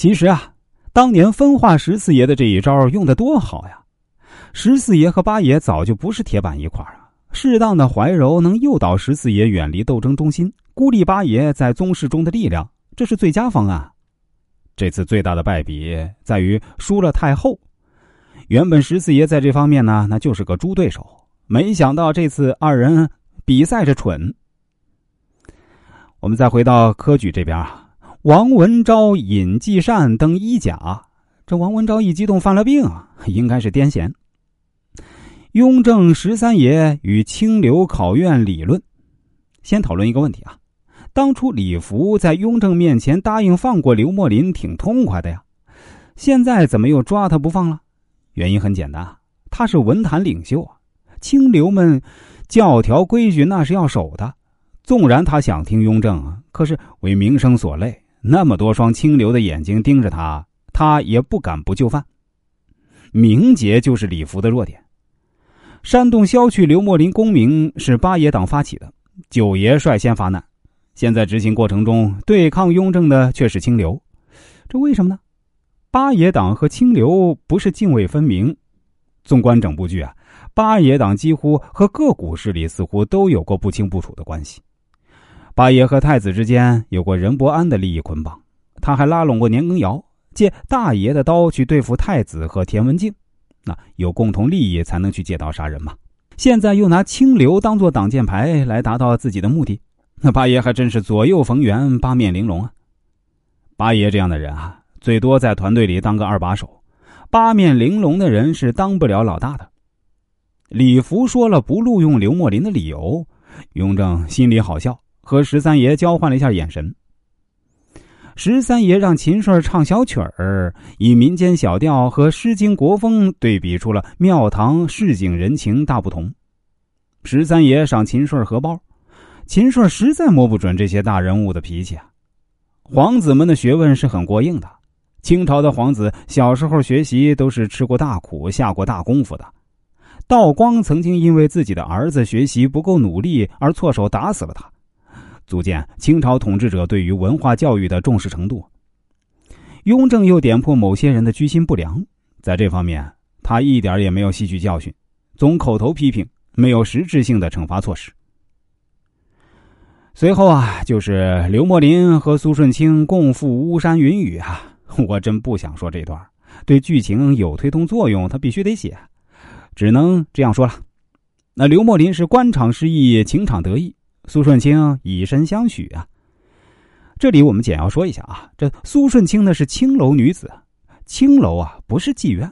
其实啊，当年分化十四爷的这一招用的多好呀！十四爷和八爷早就不是铁板一块了，适当的怀柔能诱导十四爷远离斗争中心，孤立八爷在宗室中的力量，这是最佳方案。这次最大的败笔在于输了太后。原本十四爷在这方面呢，那就是个猪对手，没想到这次二人比赛着蠢。我们再回到科举这边啊，王文昭、尹继善登一甲，这王文昭一激动犯了病啊，应该是癫痫。雍正十三爷与清流考院理论，先讨论一个问题啊。当初李福在雍正面前答应放过刘墨林，挺痛快的呀。现在怎么又抓他不放了？原因很简单啊，他是文坛领袖啊。清流们教条规矩那是要守的，纵然他想听雍正啊，可是为名声所累，那么多双清流的眼睛盯着他，他也不敢不就范。名节就是李福的弱点。煽动削去刘墨林功名是八爷党发起的，九爷率先发难。现在执行过程中对抗雍正的却是清流，这为什么呢？八爷党和清流不是泾渭分明。纵观整部剧啊，八爷党几乎和各股势力似乎都有过不清不楚的关系。八爷和太子之间有过任伯安的利益捆绑，他还拉拢过年羹尧，借大爷的刀去对付太子和田文镜。那有共同利益才能去借刀杀人嘛？现在又拿清流当做挡箭牌来达到自己的目的，那八爷还真是左右逢源、八面玲珑啊！八爷这样的人啊，最多在团队里当个二把手，八面玲珑的人是当不了老大的。李福说了不录用刘墨林的理由，雍正心里好笑，和十三爷交换了一下眼神。十三爷让秦顺唱小曲儿，以民间小调和《诗经》国风对比出了庙堂市井人情大不同。十三爷赏秦顺荷包，秦顺实在摸不准这些大人物的脾气啊。皇子们的学问是很过硬的，清朝的皇子小时候学习都是吃过大苦、下过大功夫的。道光曾经因为自己的儿子学习不够努力而错手打死了他。足见清朝统治者对于文化教育的重视程度。雍正又点破某些人的居心不良，在这方面他一点也没有吸取教训，总口头批评，没有实质性的惩罚措施。随后啊，就是刘墨林和苏顺清共赴巫山云雨啊，我真不想说这段，对剧情有推动作用，他必须得写，只能这样说了。那刘墨林是官场失意，情场得意。苏顺清以身相许啊！这里我们简要说一下啊，这苏顺清呢是青楼女子，青楼啊不是妓院，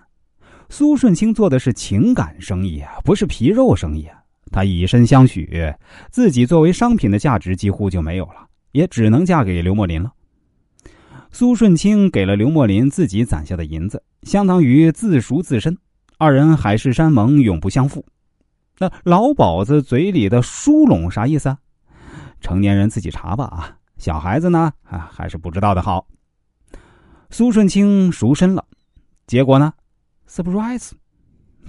苏顺清做的是情感生意啊，不是皮肉生意。她以身相许，自己作为商品的价值几乎就没有了，也只能嫁给刘墨林了。苏顺清给了刘墨林自己攒下的银子，相当于自赎自身，二人海誓山盟，永不相负。那老鸨子嘴里的殊拢啥意思啊？成年人自己查吧啊！小孩子呢啊，还是不知道的好。苏顺清赎身了，结果呢？surprise！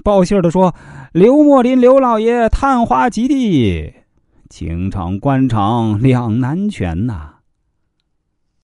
报信的说，刘墨林刘老爷探花及第，情场官场两难全呐。